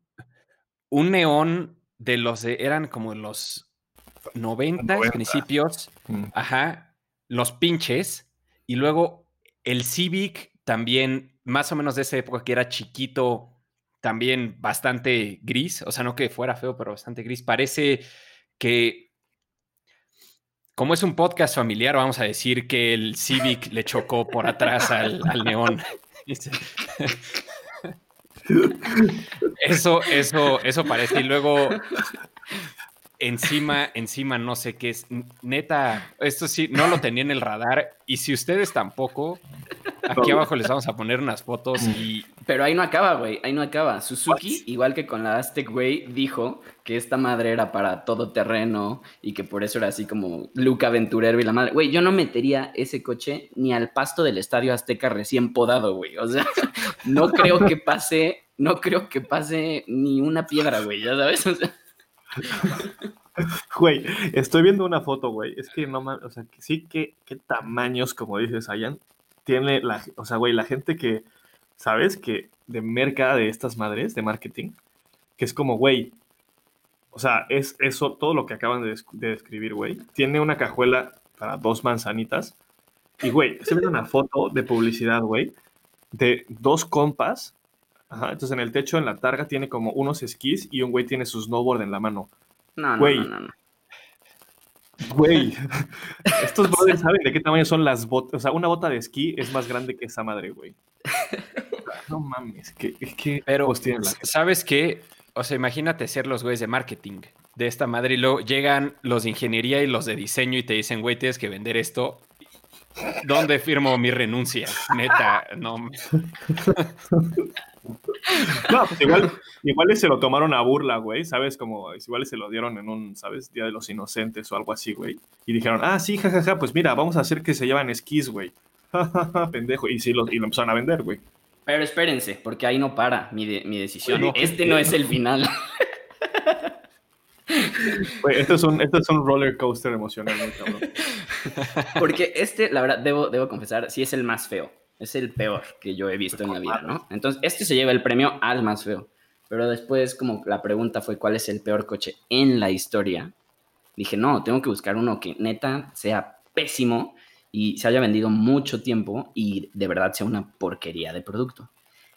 un neón de los de, eran como los 90, 90. principios, Mm. ajá, los pinches, y luego el Civic también, más o menos de esa época que era chiquito, también bastante gris, o sea, no que fuera feo, pero bastante gris. Parece que, como es un podcast familiar, vamos a decir que el Civic le chocó por atrás al, al neón. *laughs* Eso, eso, eso parece. Y luego encima, encima no sé qué es. Neta, esto sí, no lo tenía en el radar. Y si ustedes tampoco, aquí abajo les vamos a poner unas fotos y Pero ahí no acaba, güey. Ahí no acaba. Suzuki, igual que con la Aztec, güey, dijo que esta madre era para todo terreno y que por eso era así como Luca Aventurero y la madre. Güey, yo no metería ese coche ni al pasto del Estadio Azteca recién podado, güey. O sea, no creo que pase, no creo que pase ni una piedra, güey. Ya sabes. O sea, *laughs* Güey, estoy viendo una foto, güey. Es que no mames, o sea, que sí, que qué tamaños, como dices, Ayan, tiene la, o sea, güey, la gente que, ¿sabes? Que de merca de estas madres, de marketing, que es como, güey, o sea, es eso, todo lo que acaban de, de describir, güey. Tiene una cajuela para dos manzanitas. Y, güey, estoy viendo una foto de publicidad, güey, de dos compas. Ajá, entonces en el techo, en la targa, tiene como unos esquís y un güey tiene su snowboard en la mano. no, no, Güey. no, no, no. Güey, *laughs* estos brothers saben de qué tamaño son las botas. O sea, una bota de esquí es más grande que esa madre, güey. *laughs* No mames, que, es que Pero, ¿sabes qué? O sea, imagínate ser los güeyes de marketing de esta madre y luego llegan los de ingeniería y los de diseño y te dicen, güey, tienes que vender esto. ¿Dónde firmo mi renuncia? Neta, no. *laughs* No, pues igual, igual se lo tomaron a burla, güey, ¿sabes? Como igual se lo dieron en un, ¿sabes? Día de los Inocentes o algo así, güey. Y dijeron, ah, sí, jajaja, pues mira, vamos a hacer que se llevan esquís, güey. *laughs* Jajaja, pendejo. Y sí, lo, y lo empezaron a vender, güey. Pero espérense, porque ahí no para mi, de- mi decisión. Bueno, este no es el final. *laughs* Güey, esto es un, esto es un roller coaster emocional, muy cabrón. Porque este, la verdad, debo, debo confesar, sí es el más feo. Es el peor que yo he visto en la vida, ¿no? Entonces, este se lleva el premio al más feo. Pero después, como la pregunta fue cuál es el peor coche en la historia, dije, no, tengo que buscar uno que neta sea pésimo y se haya vendido mucho tiempo y de verdad sea una porquería de producto.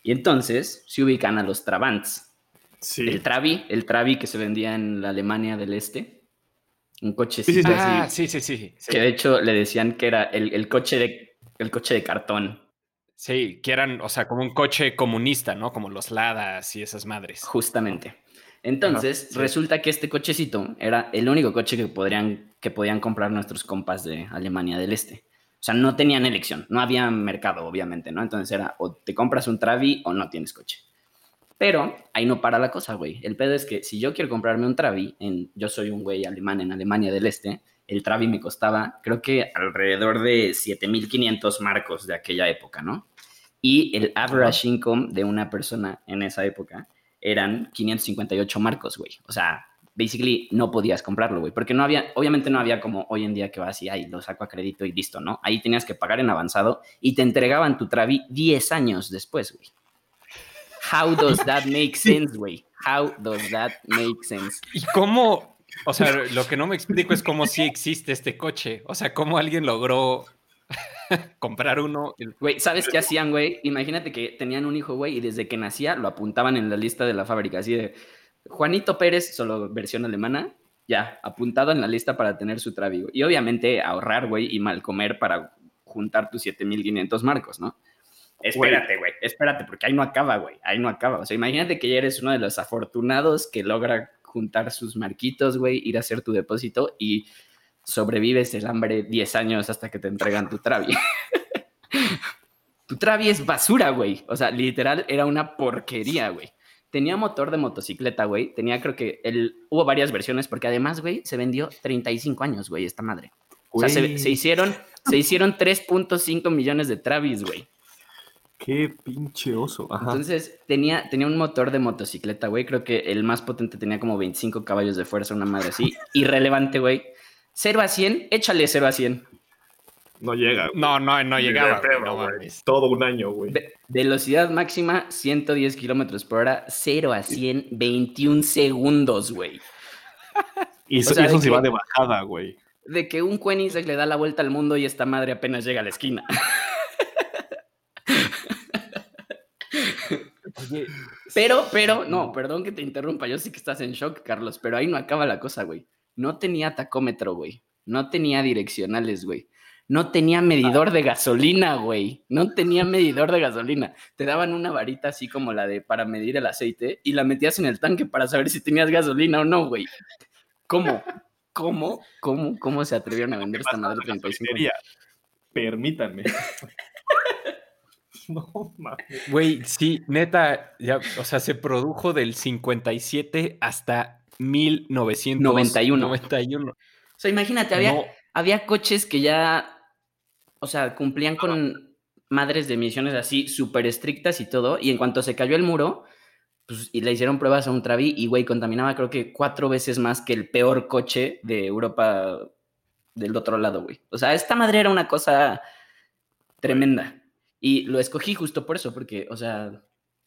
Y entonces se ubican a los Trabants. Sí. El Trabi, el Trabi que se vendía en la Alemania del Este. Un coche Sí, sí, sí. Ah, sí, sí, sí. sí. que de hecho le decían que era el, el coche de el coche de cartón, Sí, que eran, o sea, como un coche comunista, ¿no? Como los Ladas y esas madres. justamente. Entonces, Ajá, sí. resulta que este cochecito era el único coche que podrían, que podían comprar nuestros compas de Alemania del Este. O sea, no tenían elección, no había mercado, obviamente, ¿no? Entonces era o te compras un Travi o no tienes coche. Pero ahí no para la cosa, güey. El pedo es que si yo quiero comprarme un Travi, en, yo soy un güey alemán en Alemania del Este, el Travi me costaba, creo que alrededor de 7.500 marcos de aquella época, ¿no? Y el average income de una persona en esa época eran 558 marcos, güey. O sea, basically no podías comprarlo, güey. Porque no había, obviamente no había como hoy en día que vas y ahí lo saco a crédito y listo, ¿no? Ahí tenías que pagar en avanzado y te entregaban tu Travi 10 años después, güey. How does that *laughs* make sense, güey? How does that make sense? ¿Y cómo? O sea, lo que no me explico es cómo sí existe este coche. O sea, cómo alguien logró *laughs* comprar uno. Güey, ¿sabes qué hacían, güey? Imagínate que tenían un hijo, güey, y desde que nacía lo apuntaban en la lista de la fábrica, así de Juanito Pérez, solo versión alemana, ya, apuntado en la lista para tener su travi, güey. Y obviamente ahorrar, güey, y mal comer para juntar tus 7500 marcos, ¿no? Espérate, güey, espérate, porque ahí no acaba, güey, ahí no acaba. O sea, imagínate que ya eres uno de los afortunados que logra juntar sus marquitos, güey, ir a hacer tu depósito y sobrevives el hambre 10 años hasta que te entregan tu travi. *laughs* tu travi es basura, güey. O sea, literal era una porquería, güey. Tenía motor de motocicleta, güey. Tenía, creo que, el... hubo varias versiones porque además, güey, se vendió 35 años, güey, esta madre. O sea, se, se hicieron, se hicieron 3.5 millones de Travis, güey. Qué pinche oso. Ajá. Entonces, tenía, tenía un motor de motocicleta, güey. Creo que el más potente tenía como 25 caballos de fuerza, una madre así. *laughs* Irrelevante, güey. 0 a 100, échale 0 a 100. no llega. güey. No, no, no llegaba. güey, pedo, no güey. Todo un año, güey. Ve- velocidad máxima, 110 kilómetros por hora. 0 a 100, 21 segundos, güey. Y eso, o sea, eso se que- va de bajada, güey. De que un Koenigsegg le da la vuelta al mundo y esta madre apenas llega a la esquina. *laughs* Oye, Pero, pero, no, perdón que te interrumpa, yo sé que estás en shock, Carlos, pero ahí no acaba la cosa, güey. No tenía tacómetro, güey. No tenía direccionales, güey. No tenía medidor de gasolina, güey. No tenía medidor de gasolina. Te daban una varita así como la de para medir el aceite y la metías en el tanque para saber si tenías gasolina o no, güey. ¿Cómo? ¿Cómo? ¿Cómo? ¿Cómo se atrevieron a vender esta madre Pasa en la 35? gasolinería. Permítanme. *laughs* no mames. Güey, sí, neta, ya, o sea, se produjo del 57 hasta 1991. 91. O sea, imagínate, había, No, había coches que ya, o sea, cumplían con madres de emisiones así súper estrictas y todo, y en cuanto se cayó el muro, pues, y le hicieron pruebas a un Travi, y güey, contaminaba creo que cuatro veces más que el peor coche de Europa del otro lado, güey. O sea, esta madre era una cosa tremenda. Y lo escogí justo por eso, porque, o sea,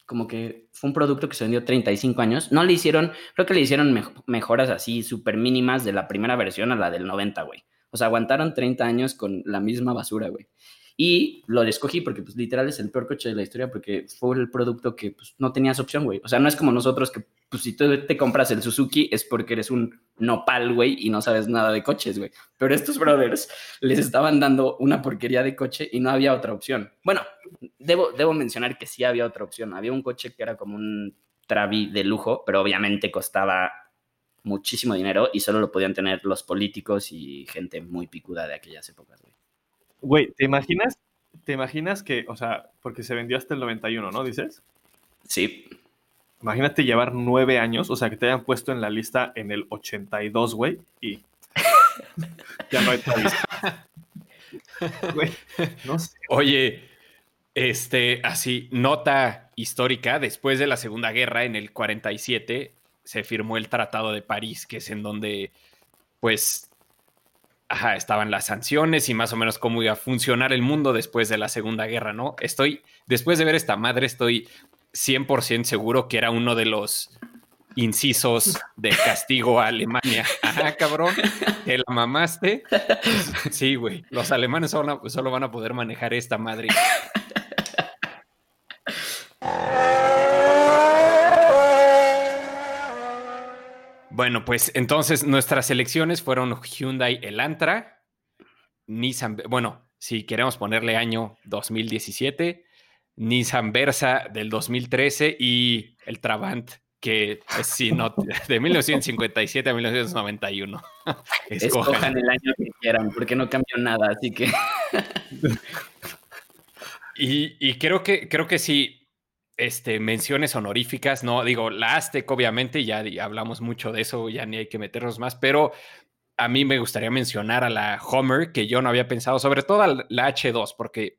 como que fue un producto que se vendió 35 años. No le hicieron, creo que le hicieron mej- mejoras así súper mínimas de la primera versión a la del 90, güey. O sea, aguantaron 30 años con la misma basura, güey. Y lo escogí porque, pues, literal es el peor coche de la historia porque fue el producto que, pues, no tenías opción, güey. O sea, no es como nosotros que, pues, si tú te compras el Suzuki es porque eres un nopal, güey, y no sabes nada de coches, güey. Pero estos brothers les estaban dando una porquería de coche y no había otra opción. Bueno, debo, debo mencionar que sí había otra opción. Había un coche que era como un Travi de lujo, pero obviamente costaba muchísimo dinero y solo lo podían tener los políticos y gente muy picuda de aquellas épocas, güey. Güey, ¿te imaginas? ¿Te imaginas que, o sea, porque se vendió hasta el 91, ¿no? Dices. Sí, Imagínate llevar nueve años, o sea, que te hayan puesto en la lista en el 82, güey, y *laughs* ya no hay Travis. Güey, no sé. Oye, este, así, nota histórica, después de la Segunda Guerra, en el 47, se firmó el Tratado de París, que es en donde, pues, ajá, estaban las sanciones y más o menos cómo iba a funcionar el mundo después de la Segunda Guerra, ¿no? Estoy, después de ver esta madre, estoy 100% seguro que era uno de los incisos de castigo a Alemania. Ajá, *laughs* cabrón, te la mamaste. Sí, güey, los alemanes solo, solo van a poder manejar esta madre. Bueno, pues entonces nuestras elecciones fueron Hyundai Elantra, Nissan, bueno, si queremos ponerle año 2017, Nissan Versa del 2013 y el Trabant, que sí, no, *laughs* de 1957 a 1991. *laughs* Escojan. escojan el año que quieran, porque no cambió nada, así que *laughs* Y, y creo que creo que sí, este, menciones honoríficas, no, digo, la Aztec, obviamente, ya hablamos mucho de eso, ya ni hay que meternos más, pero a mí me gustaría mencionar a la Homer, que yo no había pensado, sobre todo a la H2, porque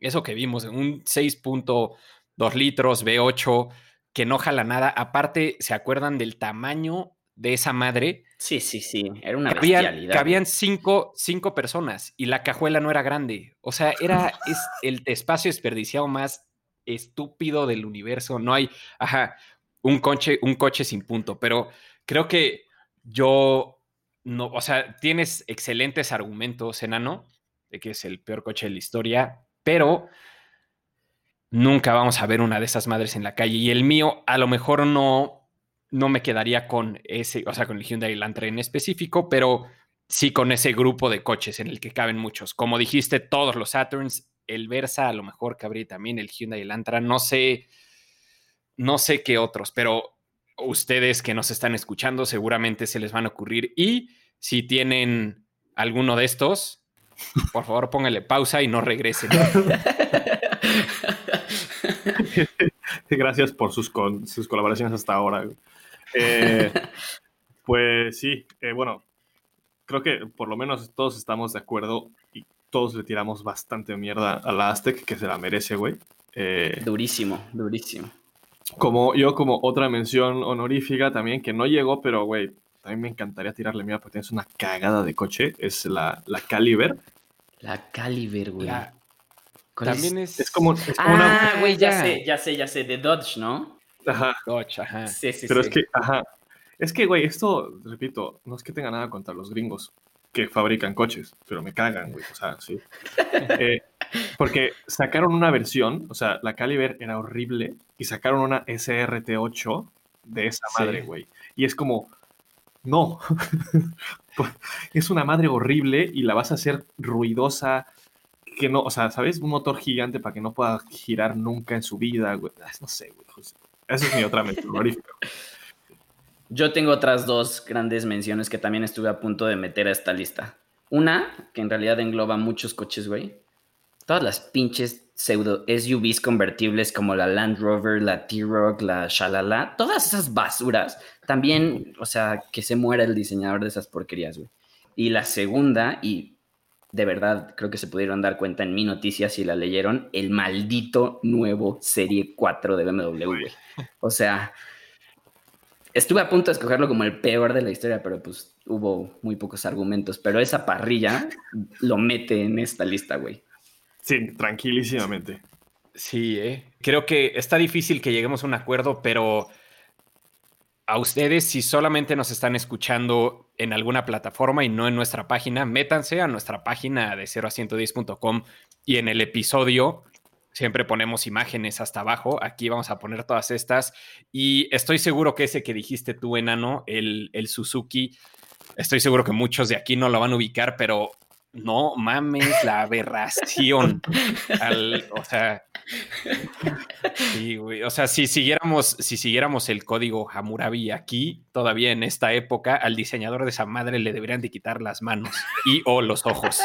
eso que vimos, un 6.2 litros V8, que no jala nada, aparte, ¿se acuerdan del tamaño de esa madre? sí, sí, sí, era una Cabían, bestialidad. cabían cinco, cinco personas y la cajuela no era grande. O sea, era es el espacio desperdiciado más estúpido del universo. No hay, ajá, un coche, un coche sin punto. Pero creo que yo no, o sea, tienes excelentes argumentos, enano, de que es el peor coche de la historia, pero nunca vamos a ver una de esas madres en la calle. Y el mío, a lo mejor no, no me quedaría con ese, o sea, con el Hyundai Elantra en específico, pero sí con ese grupo de coches en el que caben muchos. Como dijiste, todos los Saturns, el Versa a lo mejor cabría también, el Hyundai Elantra, no sé, no sé qué otros, pero ustedes que nos están escuchando seguramente se les van a ocurrir y si tienen alguno de estos, por favor pónganle pausa y no regresen. *laughs* Gracias por sus, con- sus colaboraciones hasta ahora. Eh, *laughs* pues sí, eh, bueno, creo que por lo menos todos estamos de acuerdo todos le tiramos bastante mierda a la Aztec, que se la merece, güey. Eh, durísimo, durísimo. Como yo, como otra mención honorífica también, que no llegó, pero, güey, también me encantaría tirarle mierda porque tienes una cagada de coche, es la, la Caliber. La Caliber, güey. También es... Es como, ah, güey, ya sé, ya sé, ya sé, de Dodge, ¿no? Ajá. Dodge, ajá. Sí, sí, Pero sí. es que, ajá. Es que, güey, esto, repito, no es que tenga nada contra los gringos que fabrican coches, pero me cagan, güey. O sea, sí. *laughs* Eh, porque sacaron una versión, o sea, la Caliber era horrible y sacaron una SRT8 de esa madre, güey. Y es como, no. *laughs* es una madre horrible y la vas a hacer ruidosa, que no, o sea, ¿sabes? Un motor gigante para que no pueda girar nunca en su vida, güey. Ah, No sé, güey. Esa es mi otra honorífica. *laughs* Yo tengo otras dos grandes menciones que también estuve a punto de meter a esta lista. Una, que en realidad engloba muchos coches, güey. Todas las pinches pseudo SUVs convertibles como la Land Rover, la T-Rock, la Shalala, todas esas basuras. También, o sea, que se muera el diseñador de esas porquerías, güey. Y la segunda, y de verdad creo que se pudieron dar cuenta en mi noticia si la leyeron, el maldito nuevo Serie 4 de BMW, güey. O sea, estuve a punto de escogerlo como el peor de la historia, pero pues hubo muy pocos argumentos. Pero esa parrilla lo mete en esta lista, güey. Sí, tranquilísimamente. Sí, ¿eh? creo que está difícil que lleguemos a un acuerdo, pero a ustedes, si solamente nos están escuchando en alguna plataforma y no en nuestra página, métanse a nuestra página de 0 a 110.com y en el episodio siempre ponemos imágenes hasta abajo. Aquí vamos a poner todas estas. Y estoy seguro que ese que dijiste tú, enano, el, el Suzuki, estoy seguro que muchos de aquí no lo van a ubicar, pero no mames la aberración. *laughs* Al- o sea, sí, güey. O sea, si siguiéramos, si siguiéramos el código Hammurabi aquí, todavía en esta época, al diseñador de esa madre le deberían de quitar las manos y o los ojos.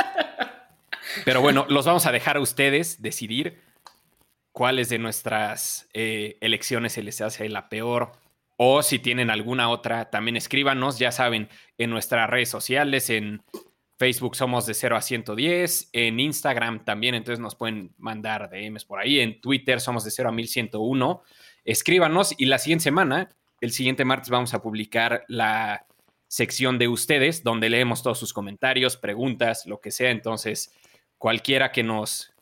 Pero bueno, los vamos a dejar a ustedes decidir cuáles de nuestras eh, elecciones se les hace la peor. O si tienen alguna otra, también escríbanos, ya saben, en nuestras redes sociales, en Facebook somos de 0 a 110, en Instagram también, entonces nos pueden mandar DMs por ahí, en Twitter somos de 0 a 1101. Escríbanos y la siguiente semana, el siguiente martes, vamos a publicar la sección de ustedes, donde leemos todos sus comentarios, preguntas, lo que sea. Entonces, cualquiera que nos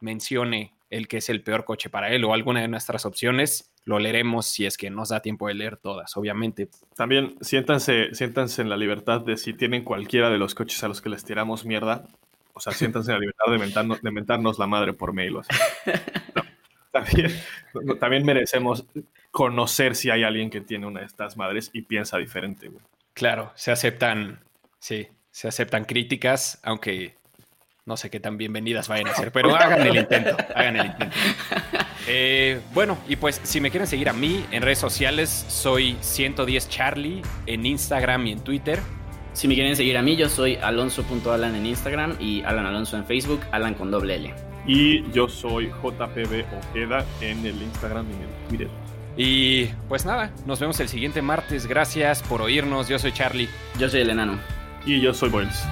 mencione el que es el peor coche para él o alguna de nuestras opciones, lo leeremos si es que nos da tiempo de leer todas, obviamente. También siéntanse, siéntanse en la libertad de si tienen cualquiera de los coches a los que les tiramos mierda. O sea, siéntanse en la libertad de mentarnos, de mentarnos la madre por mail. O sea. No. También, también merecemos conocer si hay alguien que tiene una de estas madres y piensa diferente. güey. Claro, se aceptan, sí, se aceptan críticas, aunque no sé qué tan bienvenidas vayan a ser, pero hagan el intento, hagan el intento. Eh, bueno, y pues si me quieren seguir a mí en redes sociales, soy 110 Charlie en Instagram y en Twitter. Si me quieren seguir a mí, yo soy alonso.alan en Instagram y Alan Alonso en Facebook, Alan con doble L. Y yo soy JPB Ojeda en el Instagram y en el Twitter. Y pues nada, nos vemos el siguiente martes. Gracias por oírnos. Yo soy Charlie. Yo soy el enano. Y yo soy Boyles.